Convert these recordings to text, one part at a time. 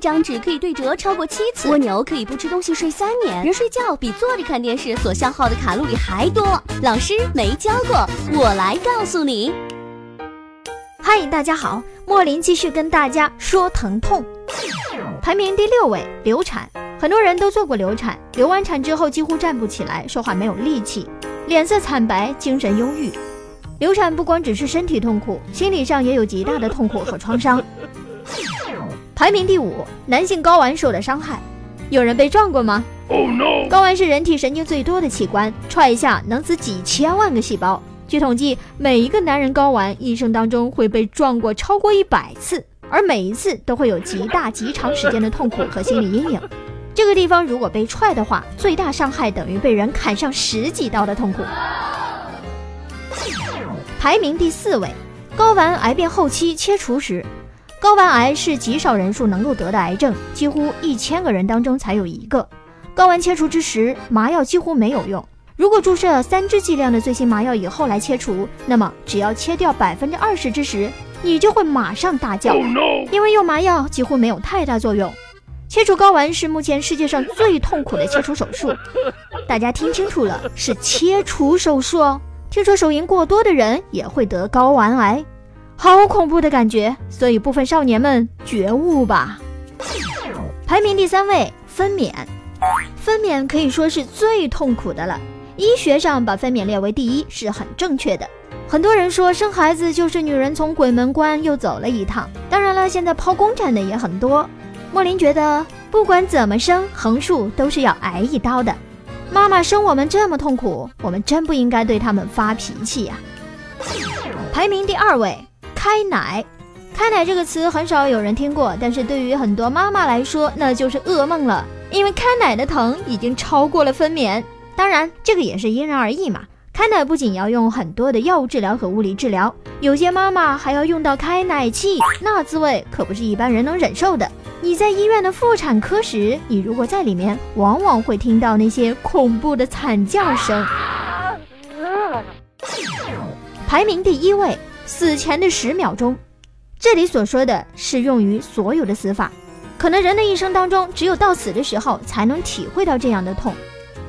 张纸可以对折超过七次，蜗牛可以不吃东西睡三年，人睡觉比坐着看电视所消耗的卡路里还多。老师没教过，我来告诉你。嗨，大家好，莫林继续跟大家说疼痛。排名第六位，流产。很多人都做过流产，流完产之后几乎站不起来，说话没有力气，脸色惨白，精神忧郁。流产不光只是身体痛苦，心理上也有极大的痛苦和创伤。排名第五，男性睾丸受的伤害。有人被撞过吗？Oh no！睾丸是人体神经最多的器官，踹一下能死几千万个细胞。据统计，每一个男人睾丸一生当中会被撞过超过一百次，而每一次都会有极大极长时间的痛苦和心理阴影。这个地方如果被踹的话，最大伤害等于被人砍上十几刀的痛苦。排名第四位，睾丸癌变后期切除时，睾丸癌是极少人数能够得的癌症，几乎一千个人当中才有一个。睾丸切除之时，麻药几乎没有用。如果注射三支剂量的最新麻药以后来切除，那么只要切掉百分之二十之时，你就会马上大叫，因为用麻药几乎没有太大作用。切除睾丸是目前世界上最痛苦的切除手术，大家听清楚了，是切除手术哦。听说手淫过多的人也会得睾丸癌，好恐怖的感觉，所以部分少年们觉悟吧。排名第三位，分娩。分娩可以说是最痛苦的了，医学上把分娩列为第一是很正确的。很多人说生孩子就是女人从鬼门关又走了一趟，当然了，现在剖宫产的也很多。莫林觉得，不管怎么生，横竖都是要挨一刀的。妈妈生我们这么痛苦，我们真不应该对他们发脾气呀。排名第二位，开奶。开奶这个词很少有人听过，但是对于很多妈妈来说，那就是噩梦了，因为开奶的疼已经超过了分娩。当然，这个也是因人而异嘛。开奶不仅要用很多的药物治疗和物理治疗，有些妈妈还要用到开奶器，那滋味可不是一般人能忍受的。你在医院的妇产科时，你如果在里面，往往会听到那些恐怖的惨叫声。排名第一位，死前的十秒钟，这里所说的适用于所有的死法。可能人的一生当中，只有到死的时候才能体会到这样的痛。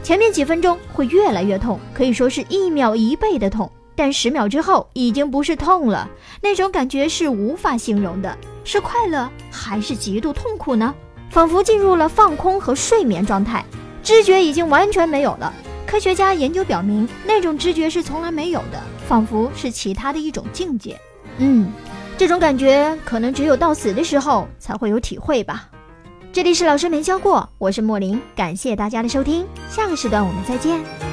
前面几分钟会越来越痛，可以说是一秒一倍的痛，但十秒之后已经不是痛了，那种感觉是无法形容的。是快乐还是极度痛苦呢？仿佛进入了放空和睡眠状态，知觉已经完全没有了。科学家研究表明，那种知觉是从来没有的，仿佛是其他的一种境界。嗯，这种感觉可能只有到死的时候才会有体会吧。这里是老师没教过，我是莫林，感谢大家的收听，下个时段我们再见。